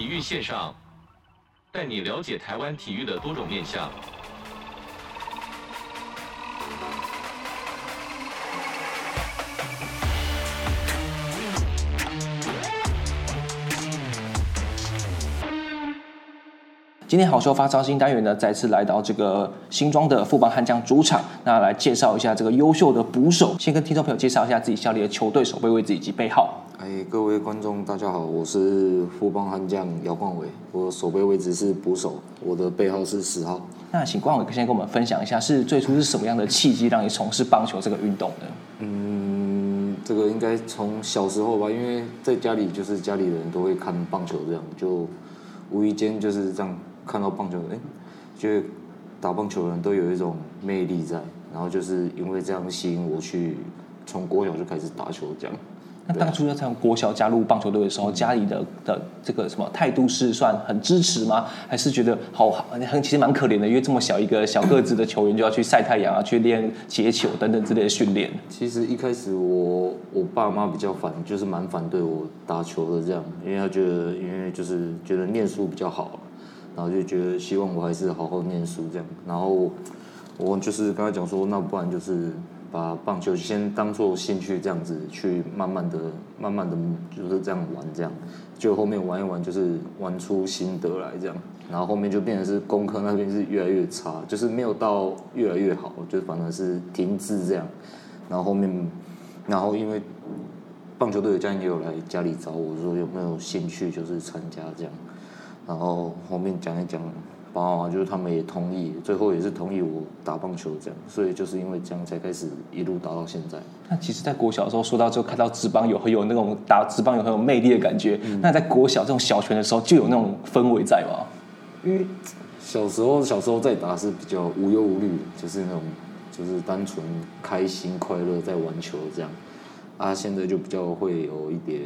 体育线上，带你了解台湾体育的多种面向。今天好球发烧星单元呢，再次来到这个新庄的富邦悍将主场，那来介绍一下这个优秀的捕手。先跟听众朋友介绍一下自己效力的球队、守备位置以及背号。哎，各位观众大家好，我是富邦悍将姚冠伟，我守备位置是捕手，我的背号是十号。那请冠伟先跟我们分享一下，是最初是什么样的契机让你从事棒球这个运动的？嗯，这个应该从小时候吧，因为在家里就是家里人都会看棒球，这样就无意间就是这样。看到棒球，哎，觉得打棒球的人都有一种魅力在，然后就是因为这样吸引我去，从国小就开始打球这样。那当初要从国小加入棒球队的时候，家里的的这个什么态度是算很支持吗？还是觉得好很其实蛮可怜的，因为这么小一个小个子的球员就要去晒太阳啊，去练接球等等之类的训练。其实一开始我我爸妈比较反，就是蛮反对我打球的这样，因为他觉得因为就是觉得念书比较好。然后就觉得希望我还是好好念书这样，然后我就是跟他讲说，那不然就是把棒球先当做兴趣这样子去慢慢的、慢慢的就是这样玩这样，就后面玩一玩就是玩出心得来这样，然后后面就变成是功课那边是越来越差，就是没有到越来越好，就反而是停滞这样，然后后面，然后因为棒球队的教练也有来家里找我说有没有兴趣就是参加这样。然后后面讲一讲，爸爸妈妈就是他们也同意，最后也是同意我打棒球这样，所以就是因为这样才开始一路打到现在。那其实，在国小的时候，说到之后看到职棒有很有那种打职棒有很有魅力的感觉。嗯、那在国小这种小拳的时候，就有那种氛围在吗？因为小时候小时候在打是比较无忧无虑，就是那种就是单纯开心快乐在玩球这样。啊，现在就比较会有一点。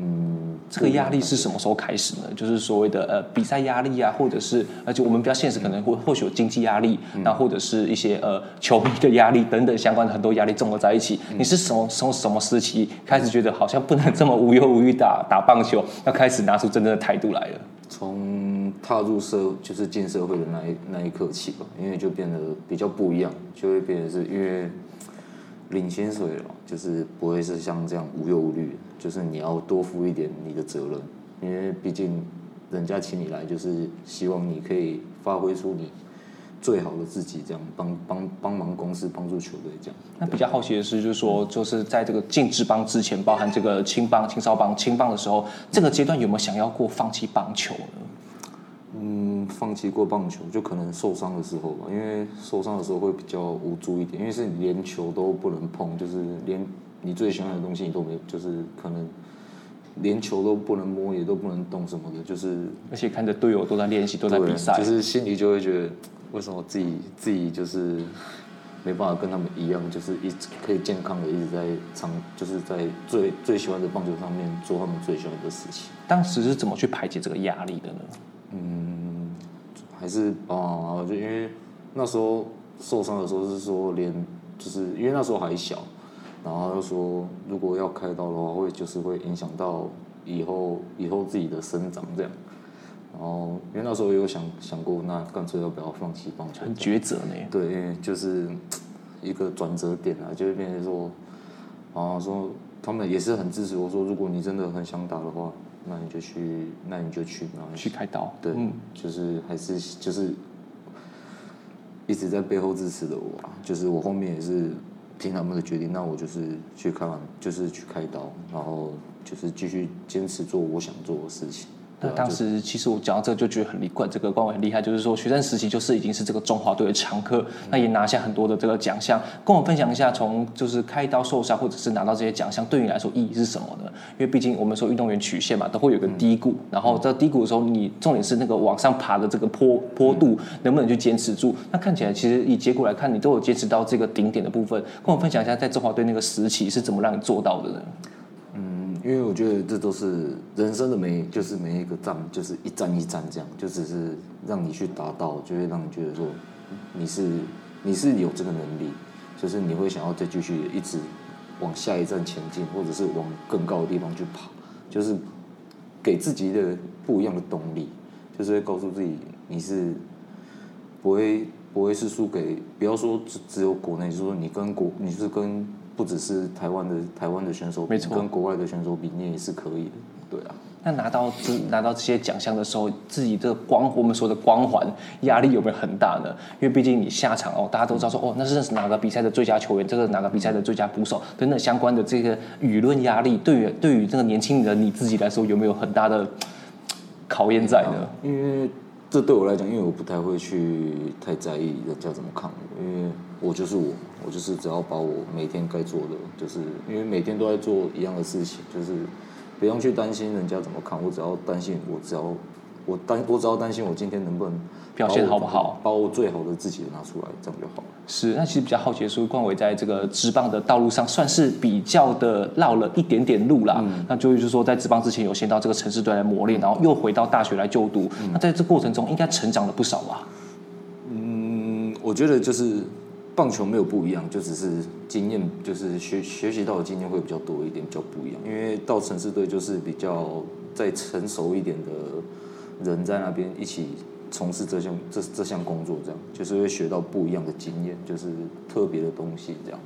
嗯，这个压力是什么时候开始呢？就是所谓的呃比赛压力啊，或者是而且我们比较现实，可能会或许有经济压力，那、嗯、或者是一些呃球迷的压力等等相关的很多压力综合在一起。嗯、你是从从什么时期开始觉得好像不能这么无忧无虑打 打棒球，要开始拿出真正的态度来了？从踏入社就是进社会的那一那一刻起吧，因为就变得比较不一样，就会变得是因为。领薪水了，就是不会是像这样无忧无虑，就是你要多负一点你的责任，因为毕竟人家请你来，就是希望你可以发挥出你最好的自己，这样帮帮帮忙公司、帮助球队这样。那比较好奇的是，就是说，就是在这个进职棒之前，包含这个青棒、青少棒、青棒的时候，这个阶段有没有想要过放弃棒球呢？嗯，放弃过棒球，就可能受伤的时候吧，因为受伤的时候会比较无助一点，因为是连球都不能碰，就是连你最喜欢的东西你都没有，就是可能连球都不能摸，也都不能动什么的，就是而且看着队友都在练习，都在比赛，就是心里就会觉得，为什么自己自己就是没办法跟他们一样，就是一直可以健康的一直在场，就是在最最喜欢的棒球上面做他们最喜欢的事情。当时是怎么去排解这个压力的呢？嗯，还是啊，就因为那时候受伤的时候是说连，就是因为那时候还小，然后又说如果要开刀的话，会就是会影响到以后以后自己的生长这样，然后因为那时候有想想过，那干脆要不要放弃棒球？很抉择呢。对，因为就是一个转折点啊，就会变成说，然后说他们也是很支持我说，如果你真的很想打的话。那你就去，那你就去，然后去开刀。对，嗯、就是还是就是一直在背后支持的我啊，就是我后面也是听他们的决定，那我就是去开，就是去开刀，然后就是继续坚持做我想做的事情。那当时其实我讲到这个就觉得很厉冠，这个官伟很厉害，就是说学生时期就是已经是这个中华队的常客，那也拿下很多的这个奖项。跟我分享一下，从就是开刀受伤或者是拿到这些奖项，对你来说意义是什么呢？因为毕竟我们说运动员曲线嘛，都会有个低谷，然后在低谷的时候，你重点是那个往上爬的这个坡坡度能不能去坚持住？那看起来其实以结果来看，你都有坚持到这个顶点的部分。跟我分享一下，在中华队那个时期是怎么让你做到的呢？因为我觉得这都是人生的每，就是每一个站，就是一站一站这样，就只是让你去达到，就会让你觉得说，你是你是有这个能力，就是你会想要再继续一直往下一站前进，或者是往更高的地方去跑，就是给自己的不一样的动力，就是会告诉自己你是不会不会是输给，不要说只只有国内，就是说你跟国你是跟不只是台湾的台湾的选手比，没错，跟国外的选手比，你也是可以的，对啊。那拿到这拿到这些奖项的时候，自己的光我们说的光环压力有没有很大呢？因为毕竟你下场哦，大家都知道说哦，那是哪个比赛的最佳球员，这个哪个比赛的最佳捕手等等相关的这个舆论压力，对于对于这个年轻人你自己来说，有没有很大的考验在呢？因为这对我来讲，因为我不太会去太在意人家怎么看我，因为我就是我，我就是只要把我每天该做的，就是因为每天都在做一样的事情，就是。不用去担心人家怎么看，我只要担心我只要我担我只要担心我今天能不能表现好不好，把我最好的自己拿出来，这样就好了。是，那其实比较好奇的是，冠伟在这个职棒的道路上算是比较的绕了一点点路啦。嗯、那就是说，在职棒之前有先到这个城市队来磨练，然后又回到大学来就读。嗯、那在这过程中，应该成长了不少吧？嗯，我觉得就是。棒球没有不一样，就只是经验，就是学学习到的经验会比较多一点，比较不一样。因为到城市队就是比较再成熟一点的人在那边一起从事这项这这项工作，这样就是会学到不一样的经验，就是特别的东西，这样。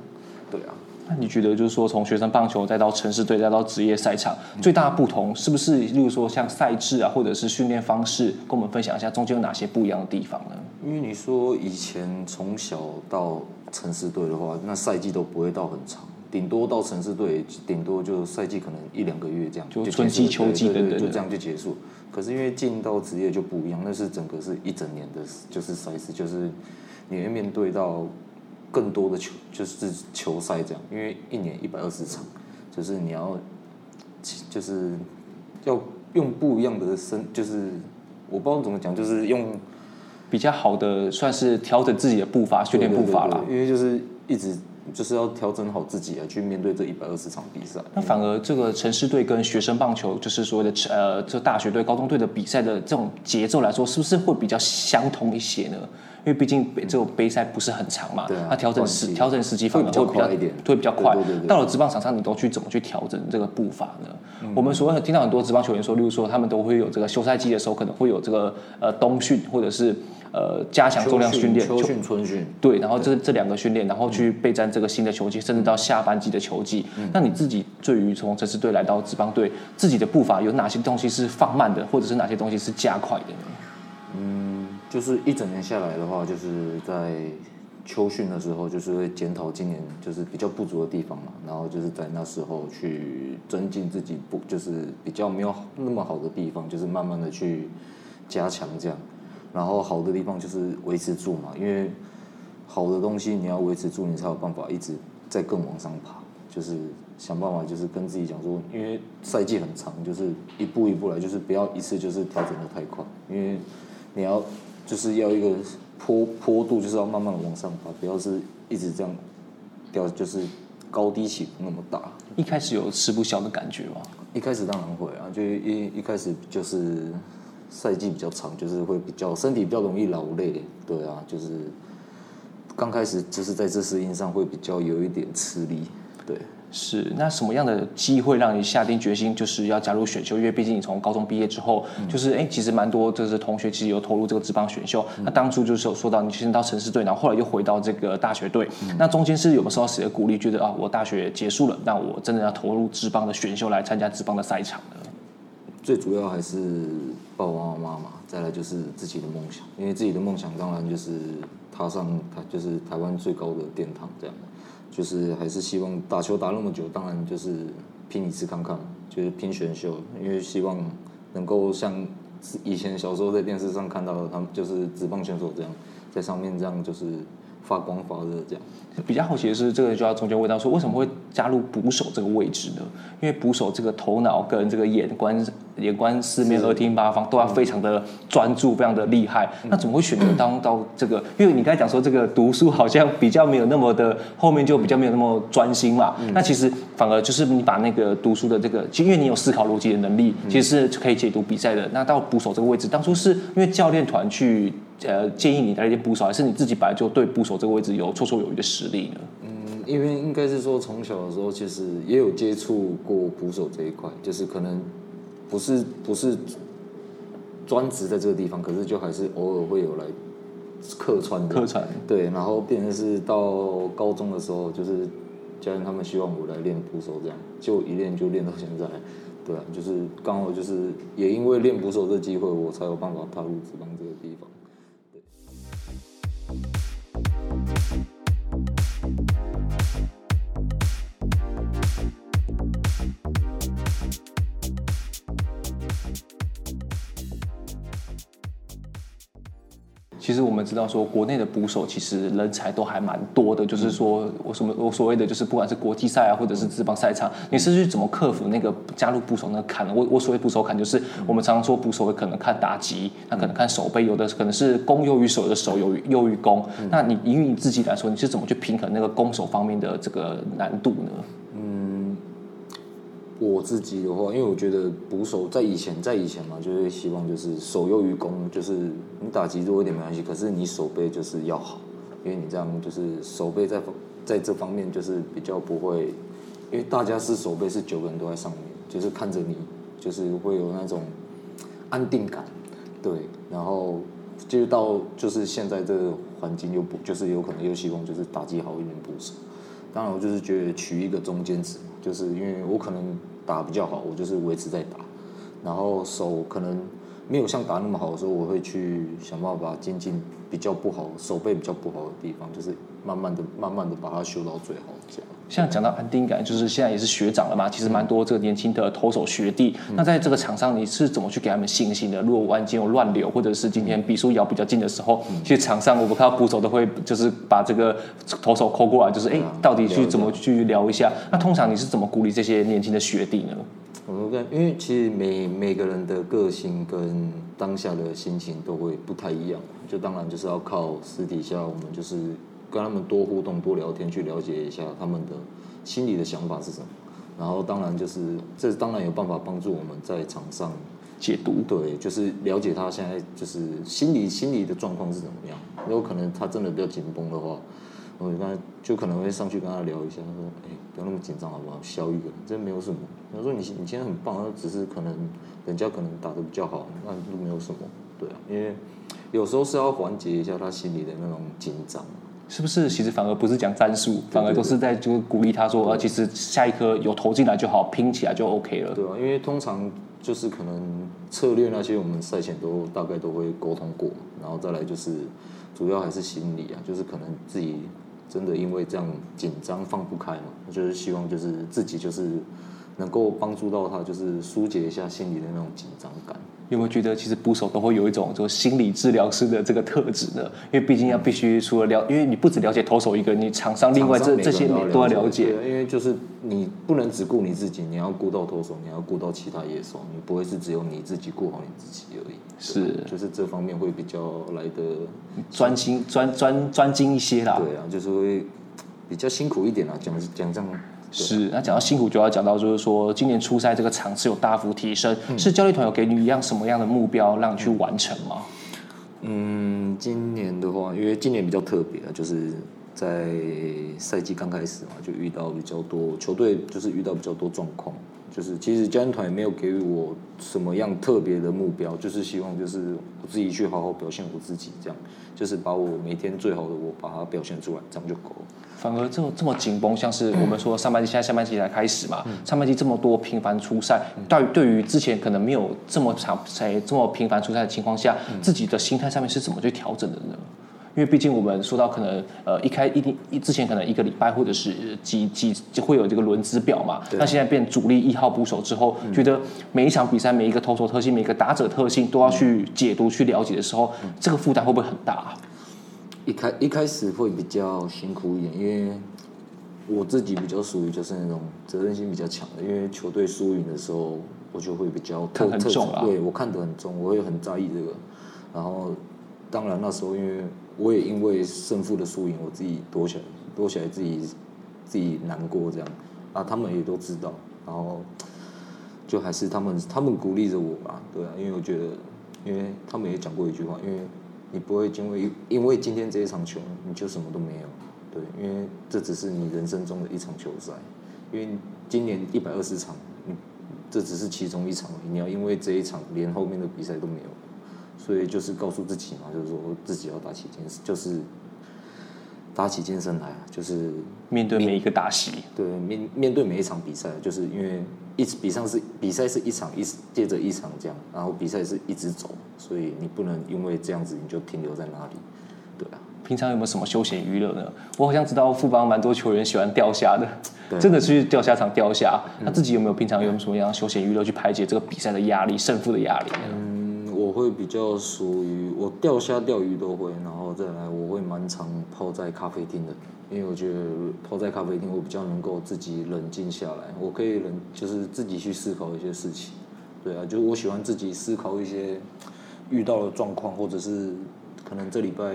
对啊。那你觉得就是说，从学生棒球再到城市队再到职业赛场，最大的不同是不是？例如说像赛制啊，或者是训练方式，跟我们分享一下中间有哪些不一样的地方呢？因为你说以前从小到城市队的话，那赛季都不会到很长，顶多到城市队，顶多就赛季可能一两个月这样，就春季、秋季等等，就这样就结束。可是因为进到职业就不一样，那是整个是一整年的，就是赛事，就是你会面对到更多的球，就是球赛这样。因为一年一百二十场，就是你要，就是要用不一样的身，就是我不知道怎么讲，就是用。比较好的算是调整自己的步伐，训练步伐啦。因为就是一直就是要调整好自己啊，去面对这一百二十场比赛。那反而这个城市队跟学生棒球，就是所谓的呃，这大学队、高中队的比赛的这种节奏来说，是不是会比较相同一些呢？因为毕竟这种杯赛不是很长嘛，那调整时调整时机反而会比较快一点，会比较快。到了职棒场上，你都去怎么去调整这个步伐呢？我们所谓听到很多职棒球员说，例如说他们都会有这个休赛季的时候，可能会有这个呃冬训或者是。呃，加强重量训练，秋训、春训，对，然后这这两个训练，然后去备战这个新的球季，甚至到下半季的球季。嗯、那你自己对于从城市队来到职棒队，自己的步伐有哪些东西是放慢的，或者是哪些东西是加快的呢？嗯，就是一整年下来的话，就是在秋训的时候，就是会检讨今年就是比较不足的地方嘛，然后就是在那时候去增进自己不就是比较没有那么好的地方，就是慢慢的去加强这样。然后好的地方就是维持住嘛，因为好的东西你要维持住，你才有办法一直在更往上爬。就是想办法，就是跟自己讲说，因为赛季很长，就是一步一步来，就是不要一次就是调整的太快，因为你要就是要一个坡坡度，就是要慢慢的往上爬，不要是一直这样掉，就是高低起伏那么大。一开始有吃不消的感觉吗？一开始当然会啊，就一一开始就是。赛季比较长，就是会比较身体比较容易劳累，对啊，就是刚开始就是在这适应上会比较有一点吃力，对。是，那什么样的机会让你下定决心就是要加入选秀？因为毕竟你从高中毕业之后，嗯、就是哎，其实蛮多就是同学其实有投入这个职棒选秀。嗯、那当初就是有说到你先到城市队，然后后来又回到这个大学队。嗯、那中间是有没有受到谁的鼓励？觉得啊，我大学结束了，那我真的要投入职棒的选秀来参加职棒的赛场呢？最主要还是爸爸妈妈，再来就是自己的梦想，因为自己的梦想当然就是踏上台，就是台湾最高的殿堂这样，就是还是希望打球打那么久，当然就是拼一次看看，就是拼选秀，因为希望能够像以前小时候在电视上看到的，他们就是职棒选手这样，在上面这样就是。发光发热这样，比较好奇的是，这个就要中间问到说，为什么会加入捕手这个位置呢？因为捕手这个头脑跟这个眼观眼观四面，耳听八方，都要非常的专注，非常的厉害。那怎么会选择当到这个？因为你刚才讲说，这个读书好像比较没有那么的，后面就比较没有那么专心嘛。那其实反而就是你把那个读书的这个，其实因为你有思考逻辑的能力，其实是可以解读比赛的。那到捕手这个位置，当初是因为教练团去。呃，建议你来一些捕手，还是你自己本来就对捕手这个位置有绰绰有余的实力呢？嗯，因为应该是说从小的时候其实也有接触过捕手这一块，就是可能不是不是专职在这个地方，可是就还是偶尔会有来客串的。客串。对，然后变成是到高中的时候，就是家人他们希望我来练捕手，这样就一练就练到现在。对啊，就是刚好就是也因为练捕手这机会，我才有办法踏入职棒这个地方。其实我们知道说，国内的捕手其实人才都还蛮多的。就是说我什么我所谓的就是不管是国际赛啊，或者是职棒赛场，你是去怎么克服那个加入捕手那个坎？我我所谓捕手坎，就是我们常常说捕手会可能看打击，那可能看守备，有的可能是攻优于守，有的守优于优于攻。那你以你自己来说，你是怎么去平衡那个攻守方面的这个难度呢？我自己的话，因为我觉得捕手在以前，在以前嘛，就是希望就是守优于攻，就是你打击弱一点没关系，可是你守备就是要好，因为你这样就是守备在在这方面就是比较不会，因为大家是守备是九个人都在上面，就是看着你，就是会有那种安定感，对，然后就到就是现在这个环境又不就是有可能又希望就是打击好一点捕手，当然我就是觉得取一个中间值，就是因为我可能。打比较好，我就是维持在打，然后手可能没有像打那么好的时候，我会去想办法精进比较不好、手背比较不好的地方，就是慢慢的、慢慢的把它修到最好这样。像讲到安定感，就是现在也是学长了嘛，其实蛮多这个年轻的投手学弟。嗯、那在这个场上，你是怎么去给他们信心的？如果万一有乱流，或者是今天比数摇比较近的时候，嗯、其实场上我们看到捕手都会就是把这个投手抠过来，就是哎、嗯，到底去怎么去聊一下？那通常你是怎么鼓励这些年轻的学弟呢？我们跟因为其实每每个人的个性跟当下的心情都会不太一样，就当然就是要靠私底下我们就是。跟他们多互动、多聊天，去了解一下他们的心里的想法是什么。然后，当然就是这当然有办法帮助我们在场上解读。对，就是了解他现在就是心理心理的状况是怎么样。如果可能他真的比较紧绷的话，我跟他就可能会上去跟他聊一下，他说：“哎，不要那么紧张好不好？笑一个，这没有什么。”他说：“你你今天很棒，只是可能人家可能打得比较好，那都没有什么。”对啊，因为有时候是要缓解一下他心里的那种紧张。是不是其实反而不是讲战术，反而都是在就鼓励他说，啊，其实下一颗有投进来就好，拼起来就 OK 了。对啊，因为通常就是可能策略那些我们赛前都大概都会沟通过，然后再来就是主要还是心理啊，就是可能自己真的因为这样紧张放不开嘛，就是希望就是自己就是能够帮助到他，就是疏解一下心里的那种紧张感。有没有觉得其实捕手都会有一种就心理治疗师的这个特质呢？因为毕竟要必须除了了，因为你不只了解投手一个，你场上另外这这些你都要了解。因为就是你不能只顾你自己，你要顾到投手，你要顾到其他野手，你不会是只有你自己顾好你自己而已。是，就是这方面会比较来的专心专专专精一些啦。对啊，就是会比较辛苦一点啦，讲讲这样。是，那讲到辛苦，就要讲到就是说，今年初赛这个场次有大幅提升，嗯、是教练团有给你一样什么样的目标让你去完成吗？嗯，今年的话，因为今年比较特别啊，就是在赛季刚开始嘛，就遇到比较多球队，就是遇到比较多状况，就是其实教练团也没有给予我什么样特别的目标，就是希望就是我自己去好好表现我自己，这样就是把我每天最好的我把它表现出来，这样就够了。反而这么这么紧绷，像是我们说上半季，现在下半季才开始嘛，嗯、上半季这么多频繁出赛，对、嗯、对于之前可能没有这么长才这么频繁出赛的情况下，嗯、自己的心态上面是怎么去调整的呢？因为毕竟我们说到可能呃一开一定一之前可能一个礼拜或者是几几就会有这个轮值表嘛，那现在变主力一号捕手之后，嗯、觉得每一场比赛每一个投手特性每一个打者特性都要去解读去了解的时候，嗯、这个负担会不会很大？一开一开始会比较辛苦一点，因为我自己比较属于就是那种责任心比较强的，因为球队输赢的时候，我就会比较特很重啊，对我看得很重，我会很在意这个。然后，当然那时候因为我也因为胜负的输赢，我自己躲起来，躲起来自己自己难过这样啊，他们也都知道，然后就还是他们他们鼓励着我吧，对啊，因为我觉得，因为他们也讲过一句话，因为。你不会因为因为今天这一场球你就什么都没有，对，因为这只是你人生中的一场球赛，因为今年一百二十场，你这只是其中一场，你要因为这一场连后面的比赛都没有，所以就是告诉自己嘛，就是说自己要打起精神，就是打起精神来，就是面对每一个打席，对面面对每一场比赛，就是因为一比上是比赛是一场一接着一场这样，然后比赛是一直走，所以你不能因为这样子你就停留在那里，对啊。平常有没有什么休闲娱乐呢？我好像知道富邦蛮多球员喜欢钓虾的，真的去钓虾场钓虾。他自己有没有平常有什么样休闲娱乐去排解这个比赛的压力、胜负的压力呢？嗯，我会比较属于我钓虾、钓鱼都会，然后再来我会蛮常泡在咖啡厅的，因为我觉得泡在咖啡厅我比较能够自己冷静下来，我可以冷就是自己去思考一些事情。对啊，就我喜欢自己思考一些遇到的状况，或者是可能这礼拜。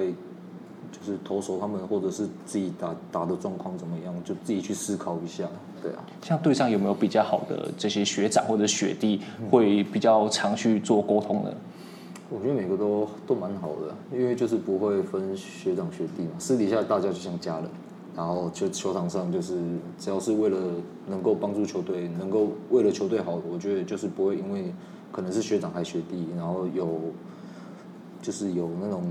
就是投手他们，或者是自己打打的状况怎么样，就自己去思考一下。对啊，像队上有没有比较好的这些学长或者学弟，会比较常去做沟通的？我觉得每个都都蛮好的，因为就是不会分学长学弟嘛，私底下大家就像家人，然后就球场上就是只要是为了能够帮助球队，能够为了球队好，我觉得就是不会因为可能是学长还学弟，然后有就是有那种。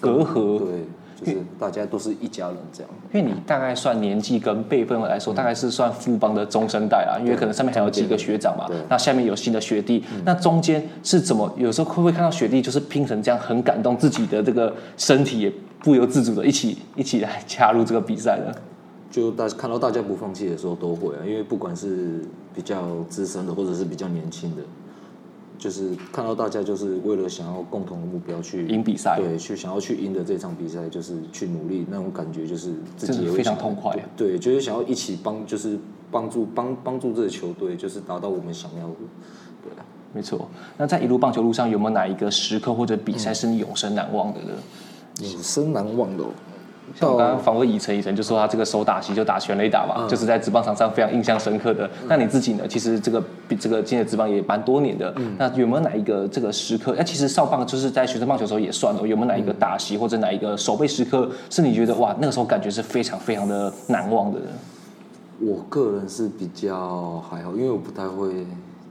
隔阂，对，就是大家都是一家人这样。因为你大概算年纪跟辈分来说，大概是算富邦的中生代啦。因为可能上面还有几个学长嘛，那下面有新的学弟，那中间是怎么？有时候会不会看到学弟就是拼成这样，很感动，自己的这个身体也不由自主的一起一起来加入这个比赛呢？就大看到大家不放弃的时候都会啊，因为不管是比较资深的，或者是比较年轻的。就是看到大家就是为了想要共同的目标去赢比赛，对，去想要去赢得这场比赛，就是去努力那种感觉，就是自己也非常痛快。对，就是想要一起帮，就是帮助帮帮助这个球队，就是达到我们想要的。对啊，没错。那在一路棒球路上，有没有哪一个时刻或者比赛是你永生难忘的呢？永生难忘的。像我刚刚访问以晨，以晨就说他这个手打席就打全垒打嘛，嗯、就是在职棒场上非常印象深刻的。嗯、那你自己呢？其实这个比这个今年职棒也蛮多年的。嗯、那有没有哪一个这个时刻？那其实少棒就是在学生棒球的时候也算了。有没有哪一个打席或者哪一个守备时刻是你觉得哇那个时候感觉是非常非常的难忘的呢？我个人是比较还好，因为我不太会。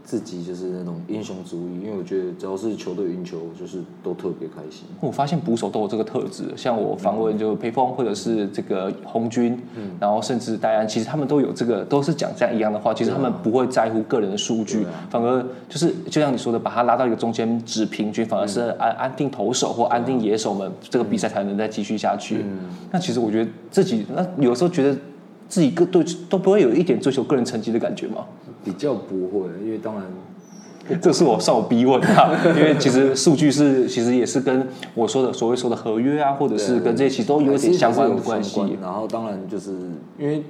自己就是那种英雄主义，因为我觉得只要是球队赢球，就是都特别开心。我发现捕手都有这个特质，像我访问就裴峰或者是这个红军，嗯，然后甚至戴安，其实他们都有这个，都是讲这样一样的话。其实他们不会在乎个人的数据，啊、反而就是就像你说的，把他拉到一个中间值平均，反而是安安定投手或安定野手们，这个比赛才能再继续下去。嗯，那其实我觉得自己那有时候觉得自己个队都不会有一点追求个人成绩的感觉吗？比较不会，因为当然，这是我受逼问啊。因为其实数据是，其实也是跟我说的所谓说的合约啊，或者是跟这些其实都有点相关的关系。然后当然就是因为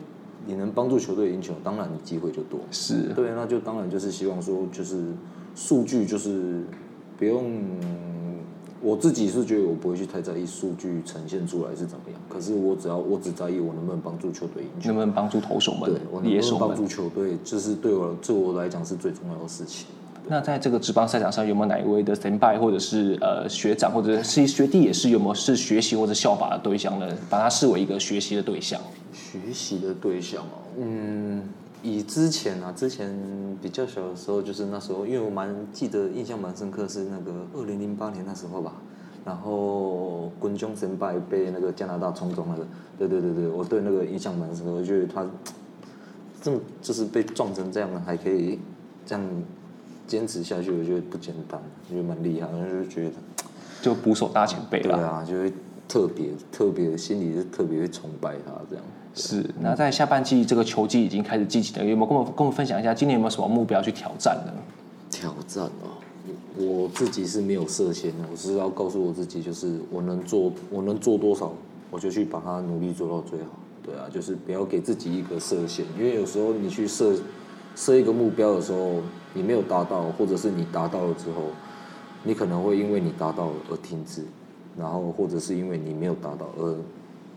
你能帮助球队赢球，当然你机会就多。是对，那就当然就是希望说，就是数据就是不用。我自己是觉得我不会去太在意数据呈现出来是怎么样，可是我只要我只在意我能不能帮助球队赢球，能不能帮助投手们，对，我能不能帮助球队，这是对我对我来讲是最重要的事情。那在这个职棒赛场上，有没有哪一位的前辈或者是呃学长或者是学弟，也是有没有是学习或者效法的对象呢？把他视为一个学习的对象。学习的对象哦，嗯。以之前啊，之前比较小的时候，就是那时候，因为我蛮记得，印象蛮深刻，是那个二零零八年那时候吧。然后滚中神拜被那个加拿大冲中那个，对对对对，我对那个印象蛮深刻。我觉得他这么就是被撞成这样，还可以这样坚持下去，我觉得不简单，我觉得蛮厉害，我就觉得就捕手大前辈了。对啊，就会特别特别心里是特别会崇拜他这样。是，那在下半季这个球季已经开始积极了，有没有跟我跟我们分享一下，今年有没有什么目标去挑战呢？挑战哦，我自己是没有设限的，我是要告诉我自己，就是我能做，我能做多少，我就去把它努力做到最好。对啊，就是不要给自己一个设限，因为有时候你去设设一个目标的时候，你没有达到，或者是你达到了之后，你可能会因为你达到了而停止，然后或者是因为你没有达到而。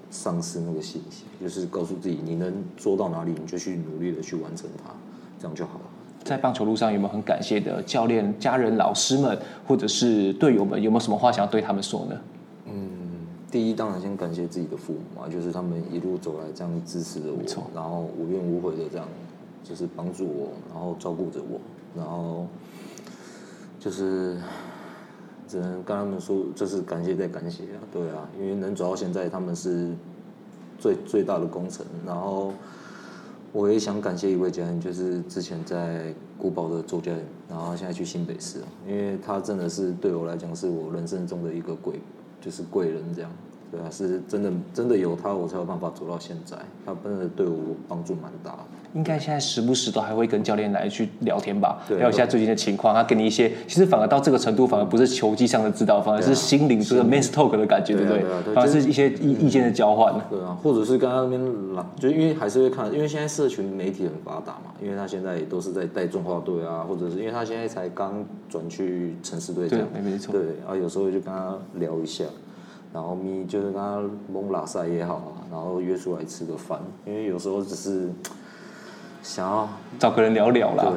丧失那个信心，就是告诉自己，你能做到哪里，你就去努力的去完成它，这样就好了。在棒球路上有没有很感谢的教练、家人、老师们，或者是队友们？有没有什么话想要对他们说呢？嗯，第一当然先感谢自己的父母嘛，就是他们一路走来这样支持着我。然后无怨无悔的这样就是帮助我，然后照顾着我，然后就是只能跟他们说，就是感谢再感谢啊，对啊，因为能走到现在，他们是最最大的功臣。然后我也想感谢一位家人，就是之前在古堡的周家人，然后现在去新北市，因为他真的是对我来讲是我人生中的一个贵，就是贵人这样。对啊，是真的，真的有他，我才有办法走到现在。他真的对我帮助蛮大的。应该现在时不时都还会跟教练来去聊天吧？对，聊一下最近的情况，他给你一些，其实反而到这个程度，反而不是球技上的指导，反而是心灵这个 men's talk 的感觉，对不对？反而是一些意意见的交换。对啊，或者是跟他那边就因为还是会看，因为现在社群媒体很发达嘛，因为他现在也都是在带中华队啊，或者是因为他现在才刚转去城市队这样，对，没错。对，然后有时候就跟他聊一下。然后咪就是跟他蒙拉塞也好啊，然后约出来吃个饭，因为有时候只是 想要找个人聊聊啦。对，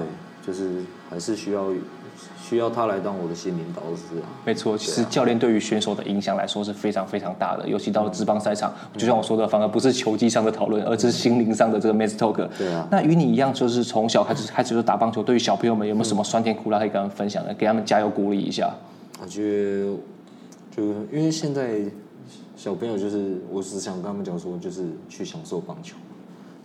就是还是需要需要他来当我的心灵导师啊。没错，其实教练对于选手的影响来说是非常非常大的，尤其到了职棒赛场，嗯、就像我说的，反而不是球技上的讨论，而是心灵上的这个 men's talk。对啊。那与你一样，就是从小开始开始就打棒球，对于小朋友们有没有什么酸甜苦辣可以跟他们分享的？给他们加油鼓励一下。我觉得。就因为现在小朋友就是，我只想跟他们讲说，就是去享受棒球，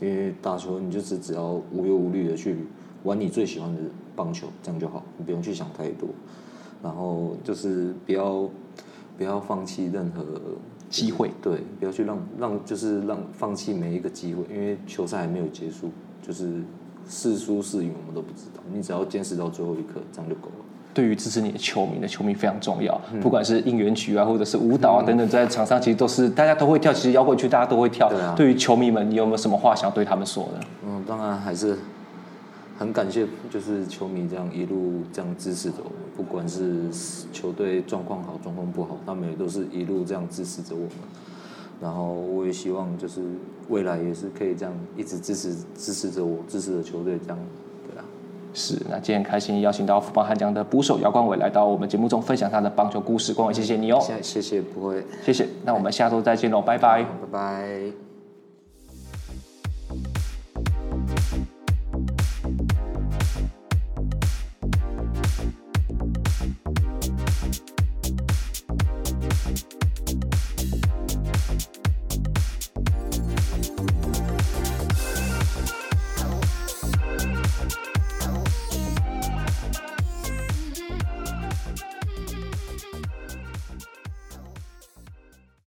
因为打球你就是只要无忧无虑的去玩你最喜欢的棒球，这样就好，你不用去想太多，然后就是不要不要放弃任何机会，对，不要去让让就是让放弃每一个机会，因为球赛还没有结束，就是是输是赢我们都不知道，你只要坚持到最后一刻，这样就够了。对于支持你的球迷的球迷非常重要，不管是应援曲啊，或者是舞蹈啊等等，在场上其实都是大家都会跳，其实摇滚区大家都会跳。对啊。对于球迷们，你有没有什么话想对他们说呢？嗯，当然还是很感谢，就是球迷这样一路这样支持着我们，不管是球队状况好状况不好，他们也都是一路这样支持着我们。然后我也希望就是未来也是可以这样一直支持支持着我支持着球队这样。是，那今天很开心邀请到富邦悍将的捕手姚冠伟来到我们节目中分享他的棒球故事，冠伟谢谢你哦，谢谢，不会，谢谢，那我们下周再见喽，拜拜，拜拜。